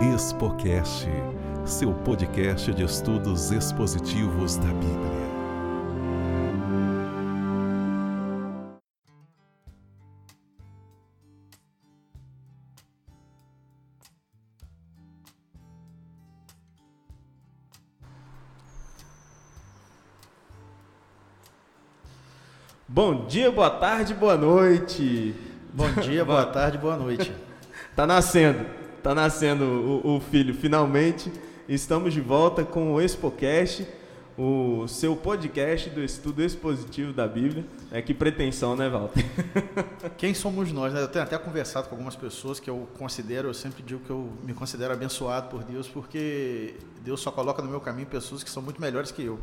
Expocast, seu podcast de estudos expositivos da Bíblia. Bom dia, boa tarde, boa noite. Bom dia, boa tarde, boa noite. Tá nascendo, tá nascendo o, o filho, finalmente. Estamos de volta com o ExpoCast, o seu podcast do estudo expositivo da Bíblia. É que pretensão, né, Walter? Quem somos nós? Né? Eu tenho até conversado com algumas pessoas que eu considero, eu sempre digo que eu me considero abençoado por Deus, porque Deus só coloca no meu caminho pessoas que são muito melhores que eu.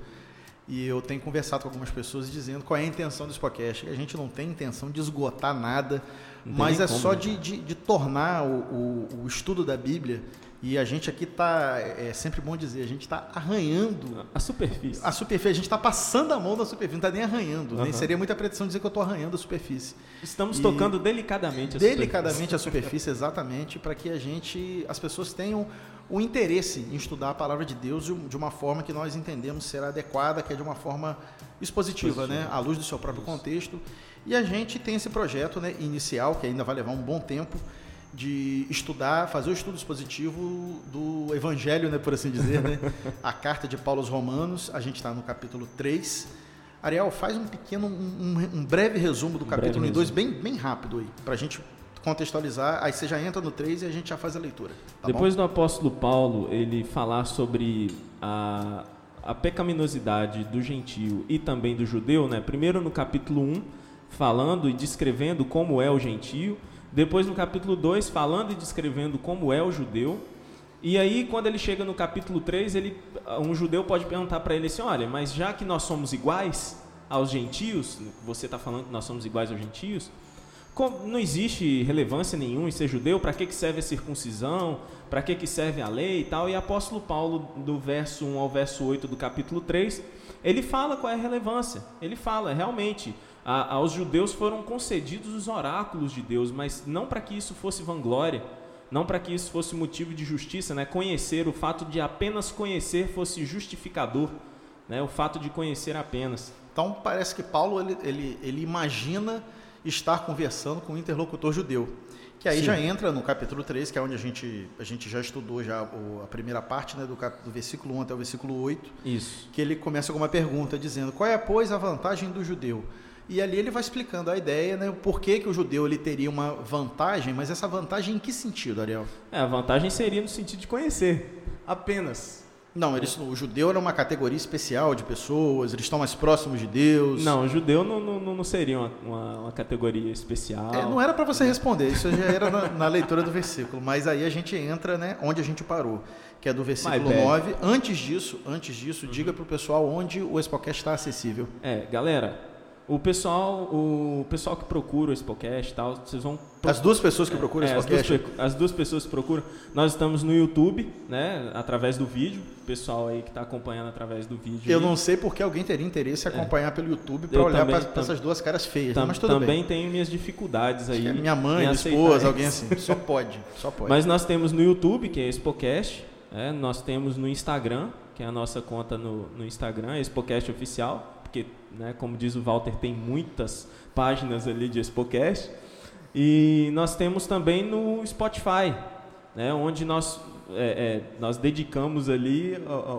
E eu tenho conversado com algumas pessoas dizendo qual é a intenção do Spocast. A gente não tem intenção de esgotar nada, mas é como, só né? de, de, de, tornar o, o, o, estudo da Bíblia. E a gente aqui está, é sempre bom dizer, a gente está arranhando a superfície. A superfície, a gente está passando a mão da superfície, não está nem arranhando. Uhum. Nem seria muita pretensão dizer que eu estou arranhando a superfície. Estamos e tocando delicadamente a delicadamente superfície. a superfície, exatamente, para que a gente, as pessoas tenham o interesse em estudar a palavra de Deus de uma forma que nós entendemos ser adequada, que é de uma forma expositiva, né, à luz do seu próprio Isso. contexto. E a gente tem esse projeto né, inicial, que ainda vai levar um bom tempo, de estudar, fazer o estudo expositivo do Evangelho, né, por assim dizer, né? a carta de Paulo aos Romanos, a gente está no capítulo 3. Ariel, faz um pequeno, um, um breve resumo do um capítulo 2, bem, bem rápido aí, para a gente contextualizar, aí você já entra no 3 e a gente já faz a leitura. Tá Depois bom? do apóstolo Paulo, ele falar sobre a, a pecaminosidade do gentio e também do judeu, né? primeiro no capítulo 1, falando e descrevendo como é o gentio, depois no capítulo 2, falando e descrevendo como é o judeu, e aí, quando ele chega no capítulo 3, ele, um judeu pode perguntar para ele assim: olha, mas já que nós somos iguais aos gentios, você está falando que nós somos iguais aos gentios, não existe relevância nenhuma em ser judeu, para que, que serve a circuncisão, para que, que serve a lei e tal. E apóstolo Paulo, do verso 1 ao verso 8 do capítulo 3, ele fala qual é a relevância. Ele fala, realmente, a, aos judeus foram concedidos os oráculos de Deus, mas não para que isso fosse vanglória, não para que isso fosse motivo de justiça, né? conhecer, o fato de apenas conhecer fosse justificador, né? o fato de conhecer apenas. Então parece que Paulo ele, ele, ele imagina estar conversando com o interlocutor judeu. Que aí Sim. já entra no capítulo 3, que é onde a gente, a gente já estudou já a primeira parte, né, do, cap, do versículo 1 até o versículo 8. Isso. Que ele começa com uma pergunta dizendo: "Qual é, pois, a vantagem do judeu?" E ali ele vai explicando a ideia, né, o porquê que o judeu ele teria uma vantagem, mas essa vantagem em que sentido, Ariel? É, a vantagem seria no sentido de conhecer, apenas. Não, eles, o judeu era uma categoria especial de pessoas, eles estão mais próximos de Deus. Não, o judeu não, não, não seria uma, uma, uma categoria especial. É, não era para você responder, isso já era na, na, leitura do versículo. Mas aí a gente entra né, onde a gente parou, que é do versículo 9. Antes disso, antes disso, uhum. diga para o pessoal onde o Expocast está acessível. É, galera, o pessoal, o pessoal que procura o podcast e tal, vocês vão as duas pessoas que procuram é, esse podcast? As duas, as duas, pessoas que procuram. Nós estamos no YouTube, né? Através do vídeo. O pessoal aí que está acompanhando através do vídeo. Eu aí. não sei porque alguém teria interesse em é. acompanhar é. pelo YouTube para olhar para essas duas caras feias. Tam, mas tudo também bem. tenho minhas dificuldades aí. É minha mãe, minha esposa, alguém assim. Só pode, só pode. Mas nós temos no YouTube, que é Expocast. É, nós temos no Instagram, que é a nossa conta no, no Instagram, Expocast Oficial. Porque, né, como diz o Walter, tem muitas páginas ali de Expocast. E nós temos também no Spotify, né, onde nós, é, é, nós dedicamos ali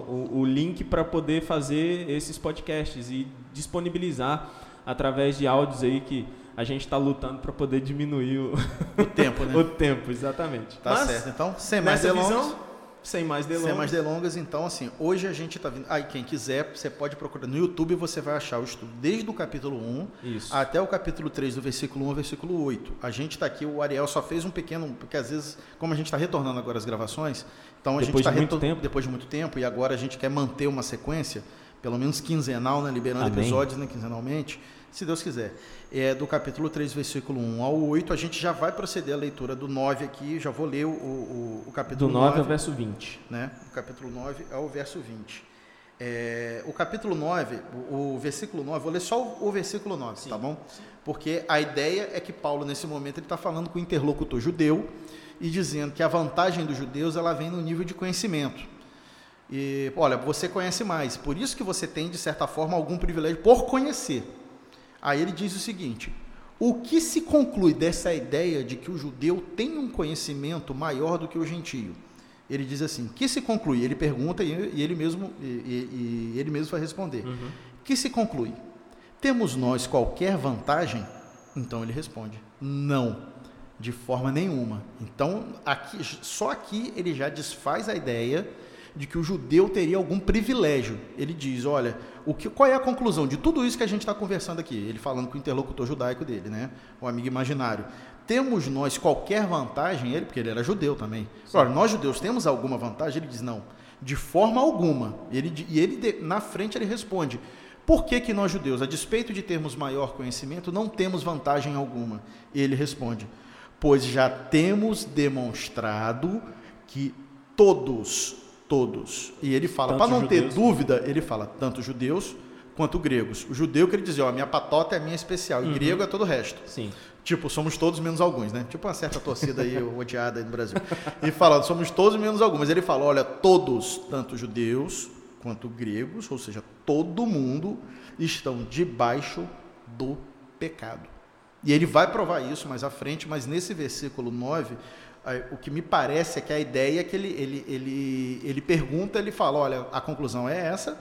o, o, link para poder fazer esses podcasts e disponibilizar através de áudios aí que a gente está lutando para poder diminuir o, o tempo, né? o tempo, exatamente. Tá Mas, certo. Então, sem mais delongas, visão, sem mais delongas. Sem mais delongas, então, assim, hoje a gente está vindo. Aí, quem quiser, você pode procurar. No YouTube você vai achar o estudo desde o capítulo 1 Isso. até o capítulo 3, do versículo 1 ao versículo 8. A gente está aqui, o Ariel só fez um pequeno. Porque às vezes, como a gente está retornando agora as gravações, então a depois gente está muito tempo. depois de muito tempo, e agora a gente quer manter uma sequência, pelo menos quinzenal, né, liberando Amém. episódios né, quinzenalmente se Deus quiser. É do capítulo 3, versículo 1 ao 8. A gente já vai proceder a leitura do 9 aqui, já vou ler o, o, o capítulo do 9. Do 9 ao verso 20. Né? O capítulo 9 ao verso 20. É, o capítulo 9, o, o, versículo 9, vou ler só o, o versículo 9, Sim. tá bom? Porque a ideia é que Paulo, nesse momento, ele está falando com o interlocutor judeu e dizendo que a vantagem dos judeus ela vem no nível de conhecimento. E, olha, você conhece mais, por isso que você tem, de certa forma, algum privilégio por conhecer. Aí ele diz o seguinte: o que se conclui dessa ideia de que o judeu tem um conhecimento maior do que o gentio? Ele diz assim: que se conclui? Ele pergunta e, ele mesmo e, e, e, ele mesmo vai responder. Uhum. Que se conclui? Temos nós qualquer vantagem? Então ele responde: não, de forma nenhuma. Então aqui, só aqui ele já desfaz a ideia de que o judeu teria algum privilégio. Ele diz: olha, o que, qual é a conclusão de tudo isso que a gente está conversando aqui? Ele falando com o interlocutor judaico dele, né? o amigo imaginário. Temos nós qualquer vantagem? Ele, porque ele era judeu também. Ora, nós judeus temos alguma vantagem? Ele diz: não, de forma alguma. Ele, e ele, na frente, ele responde: por que, que nós judeus, a despeito de termos maior conhecimento, não temos vantagem alguma? Ele responde: pois já temos demonstrado que todos todos. E ele fala, para não ter dúvida, ele fala tanto judeus quanto gregos. O judeu que ele dizia, ó, a minha patota é a minha especial, e uhum. grego é todo o resto. Sim. Tipo, somos todos menos alguns, né? Tipo uma certa torcida aí odiada aí no Brasil. E falando, somos todos menos alguns. Ele fala, olha, todos, tanto judeus quanto gregos, ou seja, todo mundo estão debaixo do pecado. E ele vai provar isso mais à frente, mas nesse versículo 9, o que me parece é que a ideia é que ele, ele, ele, ele pergunta, ele fala, olha, a conclusão é essa,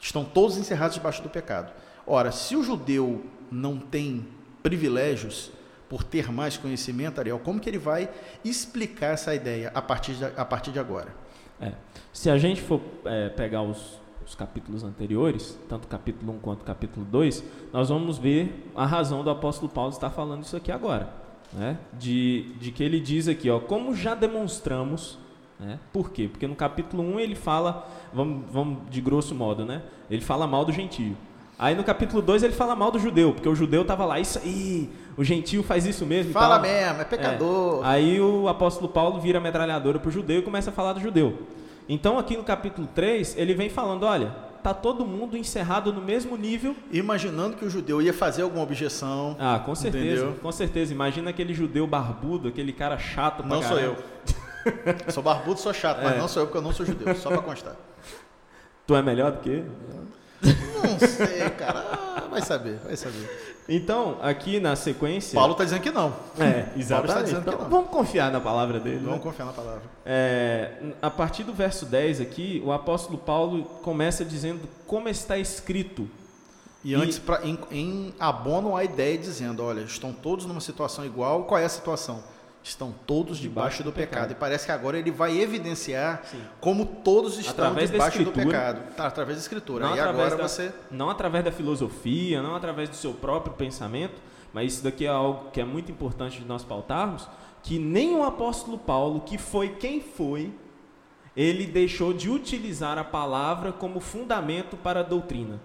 estão todos encerrados debaixo do pecado. Ora, se o judeu não tem privilégios por ter mais conhecimento, Ariel, como que ele vai explicar essa ideia a partir de, a partir de agora? É, se a gente for é, pegar os, os capítulos anteriores, tanto capítulo 1 quanto capítulo 2, nós vamos ver a razão do apóstolo Paulo estar falando isso aqui agora né, de, de que ele diz aqui, ó, como já demonstramos, né, por quê? Porque no capítulo 1 ele fala, vamos, vamos de grosso modo, né, ele fala mal do gentio. Aí no capítulo 2 ele fala mal do judeu, porque o judeu estava lá, isso aí, o gentio faz isso mesmo. Fala mesmo, é pecador. É. Aí o apóstolo Paulo vira metralhadora para o judeu e começa a falar do judeu. Então aqui no capítulo 3 ele vem falando, olha, tá todo mundo encerrado no mesmo nível. Imaginando que o judeu ia fazer alguma objeção. Ah, com certeza, entendeu? com certeza. Imagina aquele judeu barbudo, aquele cara chato pra Não sou eu. sou barbudo, sou chato, é. mas não sou eu porque eu não sou judeu, só para constar. Tu é melhor do que? Não sei, cara. Ah, vai saber, vai saber. Então, aqui na sequência. Paulo está dizendo que não. É, exatamente. Tá então, vamos confiar na palavra dele. Vamos né? confiar na palavra. É, a partir do verso 10 aqui, o apóstolo Paulo começa dizendo como está escrito. E, e antes, pra, em, em abono, a ideia dizendo: olha, estão todos numa situação igual. Qual é a situação? Estão todos debaixo, debaixo do, do pecado. pecado. E parece que agora ele vai evidenciar Sim. como todos estão através debaixo do pecado. Tá, através da escritura. Não e agora da, você. Não através da filosofia, não através do seu próprio pensamento, mas isso daqui é algo que é muito importante de nós pautarmos, que nem o apóstolo Paulo, que foi quem foi, ele deixou de utilizar a palavra como fundamento para a doutrina.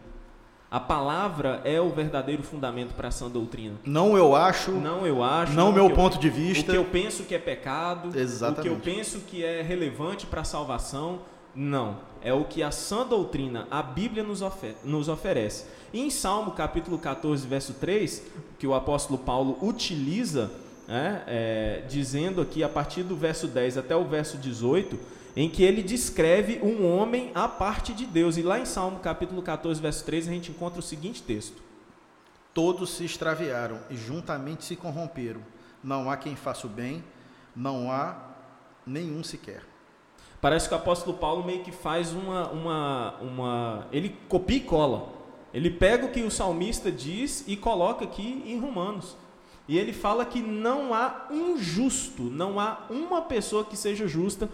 A palavra é o verdadeiro fundamento para a sã doutrina. Não eu acho. Não eu acho. Não, meu ponto eu, de vista. O que eu penso que é pecado. Exatamente. O que eu penso que é relevante para a salvação. Não. É o que a sã doutrina, a Bíblia nos, ofer nos oferece. E em Salmo capítulo 14, verso 3, que o apóstolo Paulo utiliza, né, é, dizendo aqui a partir do verso 10 até o verso 18 em que ele descreve um homem à parte de Deus. E lá em Salmo capítulo 14, verso 13, a gente encontra o seguinte texto: Todos se extraviaram e juntamente se corromperam. Não há quem faça o bem, não há nenhum sequer. Parece que o apóstolo Paulo meio que faz uma, uma, uma. Ele copia e cola. Ele pega o que o salmista diz e coloca aqui em Romanos. E ele fala que não há um justo, não há uma pessoa que seja justa,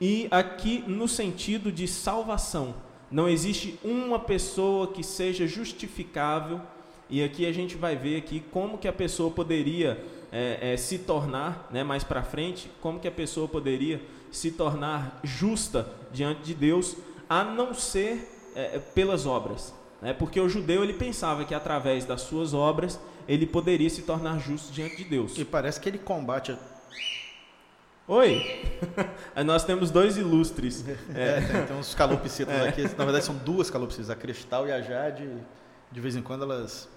e aqui no sentido de salvação. Não existe uma pessoa que seja justificável. E aqui a gente vai ver aqui como que a pessoa poderia é, é, se tornar, né, mais para frente, como que a pessoa poderia se tornar justa diante de Deus, a não ser é, pelas obras. Né? Porque o judeu ele pensava que através das suas obras ele poderia se tornar justo diante de Deus. E parece que ele combate Oi! Nós temos dois ilustres. É, é tem, tem, uns calopsitas é. aqui. Na verdade, são duas calopsitas, a Cristal e a Jade. De vez em quando elas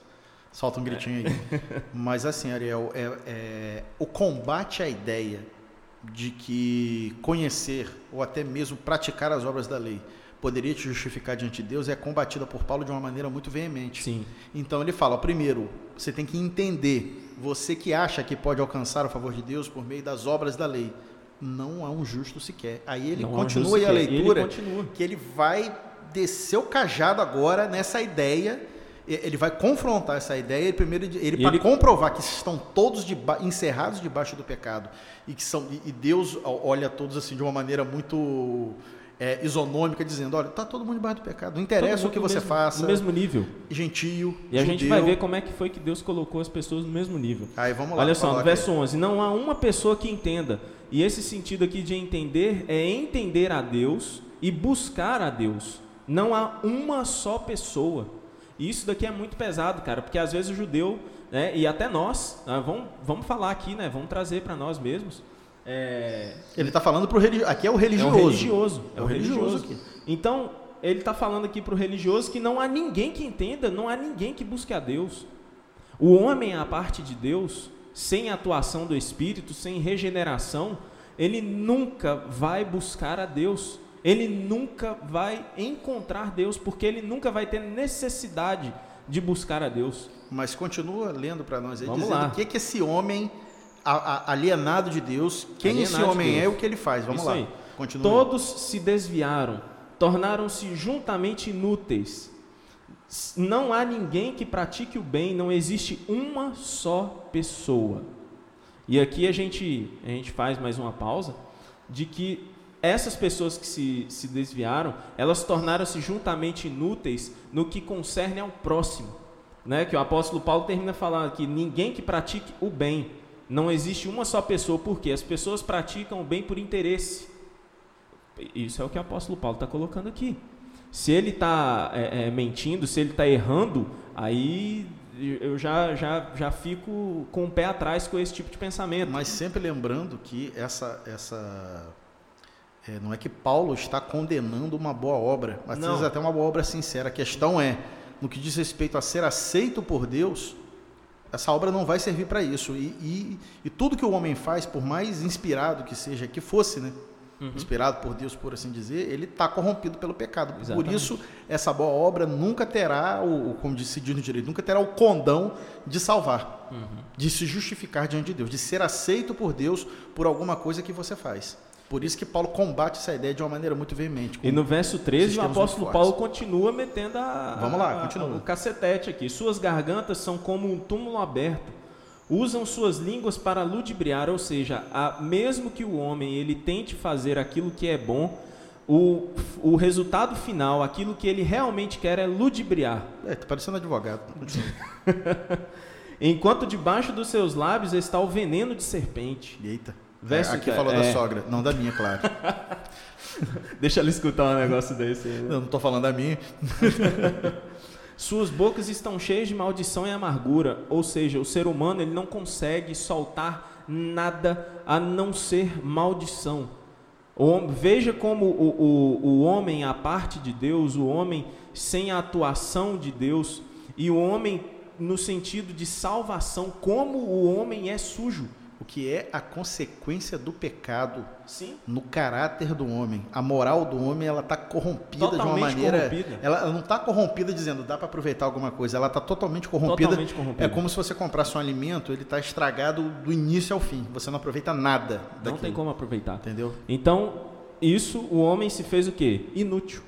soltam um gritinho aí. Mas assim, Ariel, é, é, o combate à ideia de que conhecer ou até mesmo praticar as obras da lei poderia te justificar diante de Deus é combatida por Paulo de uma maneira muito veemente. Sim. Então ele fala, primeiro, você tem que entender, você que acha que pode alcançar o favor de Deus por meio das obras da lei, não é um justo sequer. Aí ele Não continua aí a leitura, ele que ele vai descer o cajado agora nessa ideia, ele vai confrontar essa ideia, ele primeiro ele, ele para comprovar que estão todos encerrados debaixo do pecado e que são e Deus olha todos assim de uma maneira muito é, isonômica, dizendo: olha, está todo mundo debaixo do pecado, não interessa o que você mesmo, faça. No mesmo nível. Gentio. E a gente vai ver como é que foi que Deus colocou as pessoas no mesmo nível. Aí vamos lá. Olha só, no verso 11: Não há uma pessoa que entenda. E esse sentido aqui de entender é entender a Deus e buscar a Deus. Não há uma só pessoa. E isso daqui é muito pesado, cara, porque às vezes o judeu, né, e até nós, né, vamos, vamos falar aqui, né, vamos trazer para nós mesmos é... Ele está falando para o religioso. Aqui é o religioso. É o religioso. É o, religioso. aqui. Então, ele está falando aqui para o religioso que não há ninguém que entenda, não há ninguém que busque a Deus. O homem, a parte de Deus, sem atuação do Espírito, sem regeneração, ele nunca vai buscar a Deus. Ele nunca vai encontrar Deus, porque ele nunca vai ter necessidade de buscar a Deus. Mas continua lendo para nós aí, Vamos dizendo lá. o que, que esse homem alienado de Deus, quem alienado esse homem de é e o que ele faz. Vamos Isso lá. Aí. Continua. Todos se desviaram, tornaram-se juntamente inúteis. Não há ninguém que pratique o bem, não existe uma só pessoa. E aqui a gente, a gente faz mais uma pausa, de que essas pessoas que se, se desviaram, elas tornaram-se juntamente inúteis no que concerne ao próximo. Né? Que o apóstolo Paulo termina falando que ninguém que pratique o bem, não existe uma só pessoa, porque as pessoas praticam o bem por interesse. Isso é o que o apóstolo Paulo está colocando aqui. Se ele está é, é, mentindo, se ele está errando, aí eu já, já, já fico com o pé atrás com esse tipo de pensamento. Mas sempre lembrando que essa, essa é, não é que Paulo está condenando uma boa obra, mas às vezes até uma boa obra sincera. A questão é, no que diz respeito a ser aceito por Deus, essa obra não vai servir para isso. E, e, e, tudo que o homem faz, por mais inspirado que seja, que fosse, né? Uhum. Inspirado por Deus, por assim dizer, ele está corrompido pelo pecado. Exatamente. Por isso, essa boa obra nunca terá, o, como disse no direito, nunca terá o condão de salvar, uhum. de se justificar diante de Deus, de ser aceito por Deus por alguma coisa que você faz. Por isso que Paulo combate essa ideia de uma maneira muito veemente. E no verso 13, o apóstolo Paulo continua metendo a, Vamos lá, continua. A, o cacetete aqui. Suas gargantas são como um túmulo aberto. Usam suas línguas para ludibriar, ou seja, a, mesmo que o homem ele tente fazer aquilo que é bom, o, o resultado final, aquilo que ele realmente quer é ludibriar. É, tá parecendo advogado. Enquanto debaixo dos seus lábios está o veneno de serpente. Eita. Verso é, aqui falou é... da sogra, não da minha, claro. Deixa ela escutar um negócio desse. Aí, né? Não, não tô falando da minha. Suas bocas estão cheias de maldição e amargura, ou seja, o ser humano ele não consegue soltar nada a não ser maldição. O, veja como o, o, o homem, a parte de Deus, o homem sem a atuação de Deus, e o homem no sentido de salvação, como o homem é sujo o que é a consequência do pecado Sim. no caráter do homem. A moral do homem ela está corrompida totalmente de uma maneira. Ela, ela, não está corrompida dizendo dá para aproveitar alguma coisa. Ela está totalmente corrompida. Totalmente corrompida. É como se você comprasse um alimento, ele está estragado do início ao fim. Você não aproveita nada. Daquilo. Não tem como aproveitar. Entendeu? Então isso o homem se fez o quê? Inútil.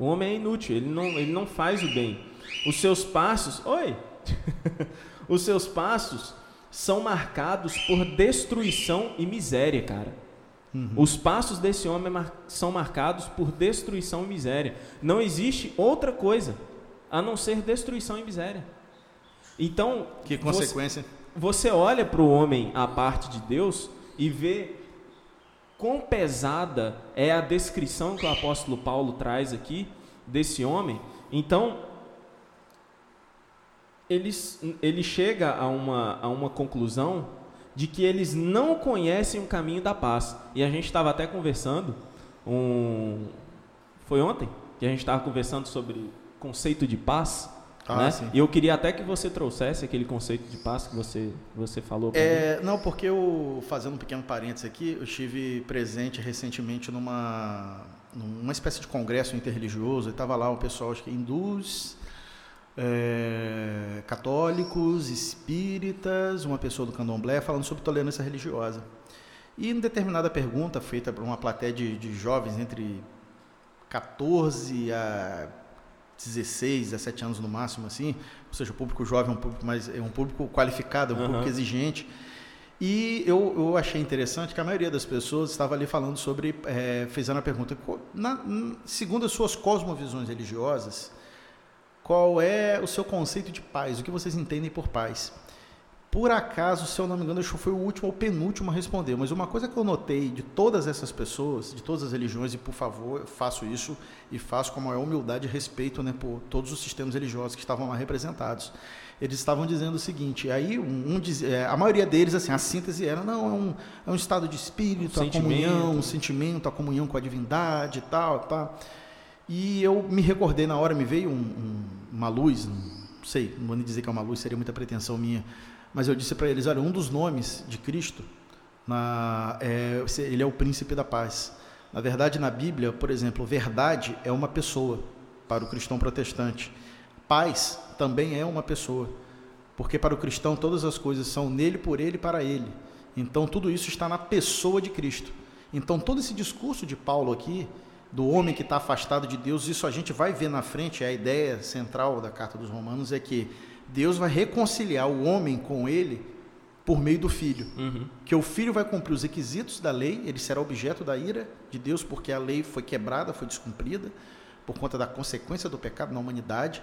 O homem é inútil. Ele não, ele não faz o bem. Os seus passos. Oi. Os seus passos são marcados por destruição e miséria, cara. Uhum. Os passos desse homem são marcados por destruição e miséria. Não existe outra coisa a não ser destruição e miséria. Então, que consequência? Você, você olha para o homem a parte de Deus e vê quão pesada é a descrição que o apóstolo Paulo traz aqui desse homem. Então, ele, ele chega a uma, a uma conclusão de que eles não conhecem o caminho da paz. E a gente estava até conversando, um... foi ontem que a gente estava conversando sobre conceito de paz. Ah, né? E eu queria até que você trouxesse aquele conceito de paz que você, você falou. É, não, porque eu, fazendo um pequeno parênteses aqui, eu estive presente recentemente numa, numa espécie de congresso interreligioso, e estava lá o pessoal, acho que hindus, é, católicos, espíritas, uma pessoa do candomblé, falando sobre tolerância religiosa. E em determinada pergunta feita por uma plateia de, de jovens entre 14 a 16, 17 anos no máximo, assim, ou seja, o público jovem é um público mais é um público qualificado, é um uhum. público exigente. E eu, eu achei interessante que a maioria das pessoas estava ali falando sobre, é, fazendo a pergunta, na, segundo as suas cosmovisões religiosas, qual é o seu conceito de paz? O que vocês entendem por paz? Por acaso, se eu não me engano, acho que foi o último ou penúltimo a responder. Mas uma coisa que eu notei de todas essas pessoas, de todas as religiões, e por favor, eu faço isso e faço com a maior humildade e respeito né, por todos os sistemas religiosos que estavam lá representados. Eles estavam dizendo o seguinte, aí um, um diz, é, a maioria deles, assim, a síntese era, não, é um, é um estado de espírito, um a comunhão, um sentimento, a comunhão com a divindade e tal, tal. E eu me recordei na hora, me veio um, um, uma luz, não sei, não vou nem dizer que é uma luz, seria muita pretensão minha, mas eu disse para eles, olha, um dos nomes de Cristo, na, é, ele é o príncipe da paz. Na verdade, na Bíblia, por exemplo, verdade é uma pessoa para o cristão protestante. Paz também é uma pessoa, porque para o cristão todas as coisas são nele, por ele e para ele. Então tudo isso está na pessoa de Cristo. Então todo esse discurso de Paulo aqui, do homem que está afastado de Deus, isso a gente vai ver na frente, é a ideia central da carta dos Romanos é que Deus vai reconciliar o homem com ele por meio do filho. Uhum. Que o filho vai cumprir os requisitos da lei, ele será objeto da ira de Deus, porque a lei foi quebrada, foi descumprida, por conta da consequência do pecado na humanidade.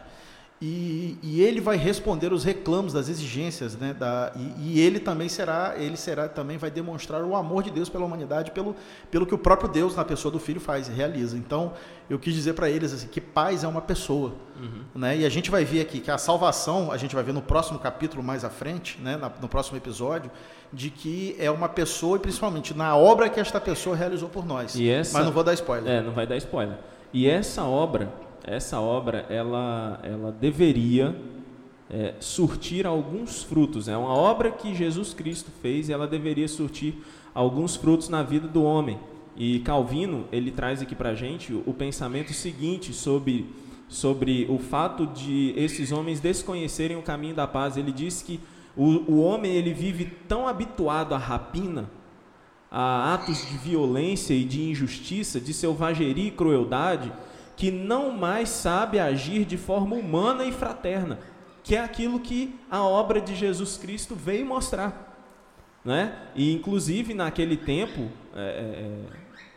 E, e, ele vai responder os reclamos das exigências, né? Da, e, e, ele também será, ele será também vai demonstrar o amor de Deus pela humanidade, pelo, pelo que o próprio Deus na pessoa do Filho faz, realiza. Então, eu quis dizer para eles assim que paz é uma pessoa, uhum. né? E a gente vai ver aqui que a salvação, a gente vai ver no próximo capítulo mais à frente, né? Na, no próximo episódio, de que é uma pessoa e principalmente na obra que esta pessoa realizou por nós. Essa, Mas não vou dar spoiler. É, não vai dar spoiler. E essa obra essa obra ela, ela deveria é, surtir alguns frutos. É uma obra que Jesus Cristo fez e ela deveria surtir alguns frutos na vida do homem. E Calvino ele traz aqui para a gente o, o pensamento seguinte sobre sobre o fato de esses homens desconhecerem o caminho da paz. Ele diz que o, o homem ele vive tão habituado à rapina, a atos de violência e de injustiça, de selvageria e crueldade, que não mais sabe agir de forma humana e fraterna, que é aquilo que a obra de Jesus Cristo veio mostrar. Né? E, inclusive, naquele tempo, é, é, é,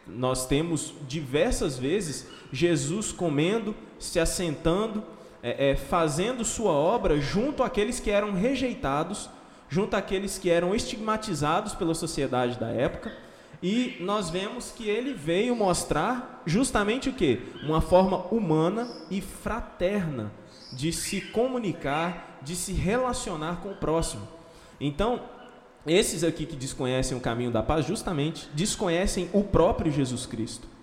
nós temos diversas vezes Jesus comendo, se assentando, é, é, fazendo sua obra junto àqueles que eram rejeitados, junto àqueles que eram estigmatizados pela sociedade da época e nós vemos que ele veio mostrar justamente o que? Uma forma humana e fraterna de se comunicar, de se relacionar com o próximo. Então, esses aqui que desconhecem o caminho da paz, justamente desconhecem o próprio Jesus Cristo.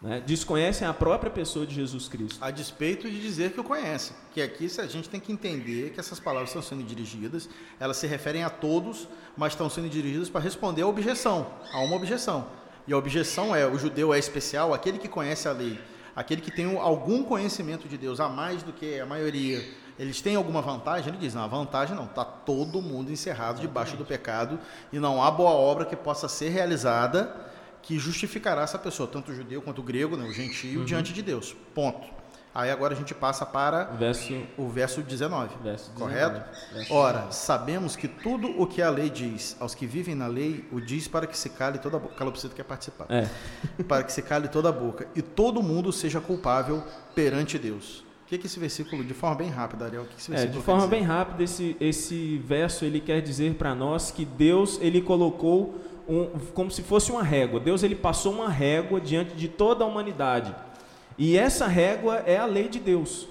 Né? Desconhecem a própria pessoa de Jesus Cristo. A despeito de dizer que o conhece. Que aqui a gente tem que entender que essas palavras estão sendo dirigidas, elas se referem a todos, mas estão sendo dirigidas para responder a objeção, a uma objeção. E a objeção é: o judeu é especial, aquele que conhece a lei, aquele que tem algum conhecimento de Deus a mais do que a maioria. Eles têm alguma vantagem? Ele diz: não, a vantagem não, está todo mundo encerrado debaixo do pecado e não há boa obra que possa ser realizada que justificará essa pessoa, tanto o judeu quanto o grego, né, o gentio, uhum. diante de Deus. Ponto. Aí agora a gente passa para verso, o verso 19. Verso 19 correto? Verso Ora, 19. sabemos que tudo o que a lei diz aos que vivem na lei, o diz para que se cale toda a boca. Calopsito quer participar. É. para que se cale toda a boca e todo mundo seja culpável perante Deus. O que, é que esse versículo, de forma bem rápida, Ariel, o que, esse é, De forma bem rápida, esse, esse verso ele quer dizer para nós que Deus ele colocou um, como se fosse uma régua. Deus ele passou uma régua diante de toda a humanidade. E essa régua é a lei de Deus,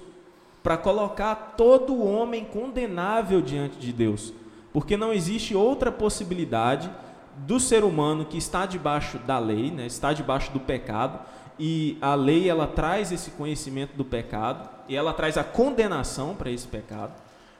para colocar todo homem condenável diante de Deus. Porque não existe outra possibilidade do ser humano que está debaixo da lei, né, está debaixo do pecado, e a lei ela traz esse conhecimento do pecado e ela traz a condenação para esse pecado.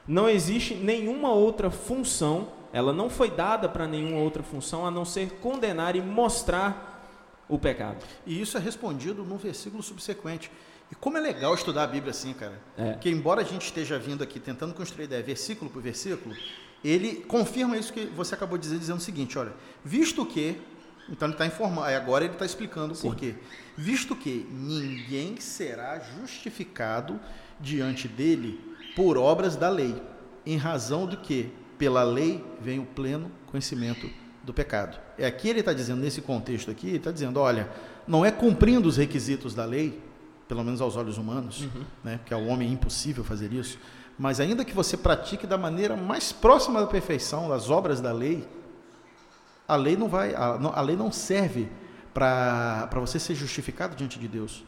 Não existe nenhuma outra função, ela não foi dada para nenhuma outra função a não ser condenar e mostrar o pecado. E isso é respondido no versículo subsequente. E como é legal estudar a Bíblia assim, cara. É. Que embora a gente esteja vindo aqui tentando construir ideia versículo por versículo, ele confirma isso que você acabou de dizer, dizendo o seguinte, olha, visto que, então ele está informando, agora ele está explicando Sim. por quê. Visto que ninguém será justificado diante dele por obras da lei, em razão do que pela lei vem o pleno conhecimento do pecado. É aqui ele está dizendo, nesse contexto aqui, ele está dizendo, olha, não é cumprindo os requisitos da lei, pelo menos aos olhos humanos, Uhum. né, porque ao homem é impossível fazer isso, mas ainda que você pratique da maneira mais próxima da perfeição, das obras da lei, a lei não vai, a, a lei não serve para você ser justificado diante de Deus.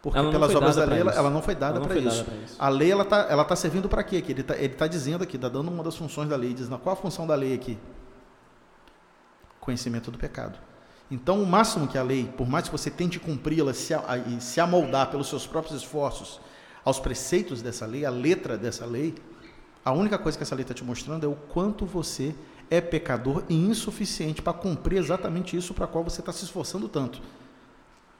Porque Ela pelas obras da lei, ela, ela não foi dada para isso. isso. A lei ela tá, ela tá servindo para quê? Que ele tá, ele tá dizendo aqui, tá dando uma das funções da lei, diz, qual a função da lei aqui? Conhecimento do pecado. Então, o máximo que a lei, por mais que você tente cumpri-la se, a- e se amoldar pelos seus próprios esforços aos preceitos dessa lei, a letra dessa lei, a única coisa que essa lei está te mostrando é o quanto você é pecador e insuficiente para cumprir exatamente isso para qual você está se esforçando tanto.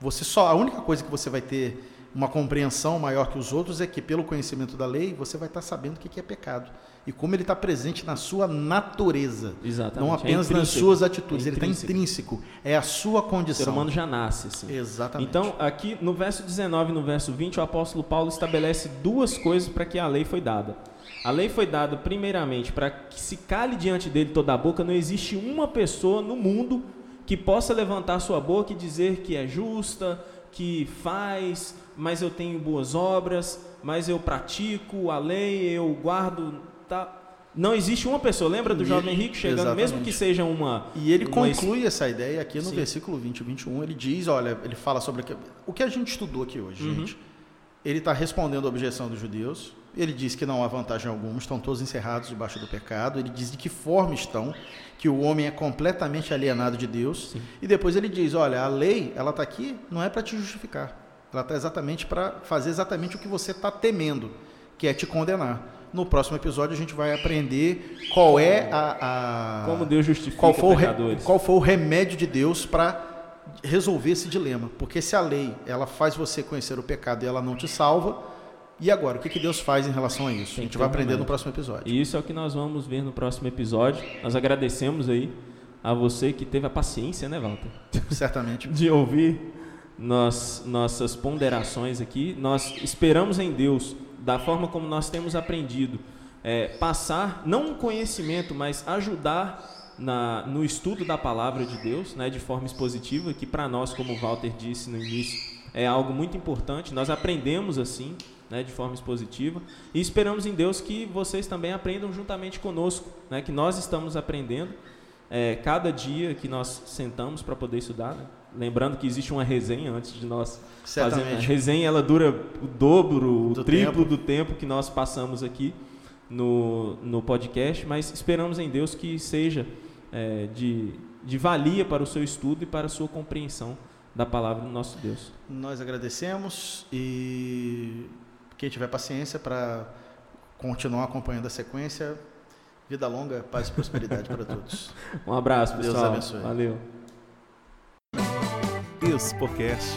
Você só a única coisa que você vai ter uma compreensão maior que os outros é que pelo conhecimento da lei você vai estar sabendo o que é pecado e como ele está presente na sua natureza, Exatamente. não É apenas nas intrínseco. suas atitudes. É ele está intrínseco. é a sua O ser condição. humano já nasce assim. Exatamente. Então, aqui no verso 19 e no verso 20, o apóstolo Paulo estabelece duas coisas para que a lei foi dada. A lei foi dada, primeiramente, para que se cale diante dele toda a boca. Não existe uma pessoa no mundo que possa levantar sua boca e dizer que é justa, que faz, mas eu tenho boas obras, mas eu pratico a lei, eu guardo. Tá. Não existe uma pessoa. Lembra do E- jovem rico chegando, mesmo exatamente. que seja uma. E ele uma conclui essa ideia aqui no Sim. versículo 20 e 21. Ele diz: olha, ele fala sobre o que, o que a gente estudou aqui hoje, Uhum. gente. Ele está respondendo a objeção dos judeus. Ele diz que não há vantagem alguma, estão todos encerrados debaixo do pecado. Ele diz de que forma estão, que o homem é completamente alienado de Deus. Sim. E depois ele diz: olha, a lei, ela está aqui não é para te justificar. Ela está exatamente para fazer exatamente o que você está temendo, que é te condenar. No próximo episódio a gente vai aprender qual é a, a Como Deus justifica qual foi, pecadores. qual foi o remédio de Deus para resolver esse dilema. Porque se a lei ela faz você conhecer o pecado e ela não te salva, e agora? O que, que Deus faz em relação a isso? Tem a gente vai um aprender no próximo episódio. E isso é o que nós vamos ver no próximo episódio. Nós agradecemos aí a você que teve a paciência, né, Walter? Certamente. De ouvir nós, nossas ponderações aqui. Nós esperamos em Deus, da forma como nós temos aprendido, é, passar, não um conhecimento, mas ajudar na, no estudo da palavra de Deus, né, de forma expositiva, que para nós, como o Walter disse no início, é algo muito importante. Nós aprendemos assim, né, de forma expositiva, e esperamos em Deus que vocês também aprendam juntamente conosco, né, que nós estamos aprendendo é, cada dia que nós sentamos para poder estudar. né? Lembrando que existe uma resenha antes de nós fazermos. A Certamente. resenha ela dura o dobro, o Do triplo tempo. do tempo que nós passamos aqui no, no podcast, mas esperamos em Deus que seja é, de, de valia para o seu estudo e para a sua compreensão da palavra do nosso Deus. Nós agradecemos e quem tiver paciência para continuar acompanhando a sequência, vida longa, paz e prosperidade para todos. Um abraço, Deus pessoal. abençoe. Valeu. Expocast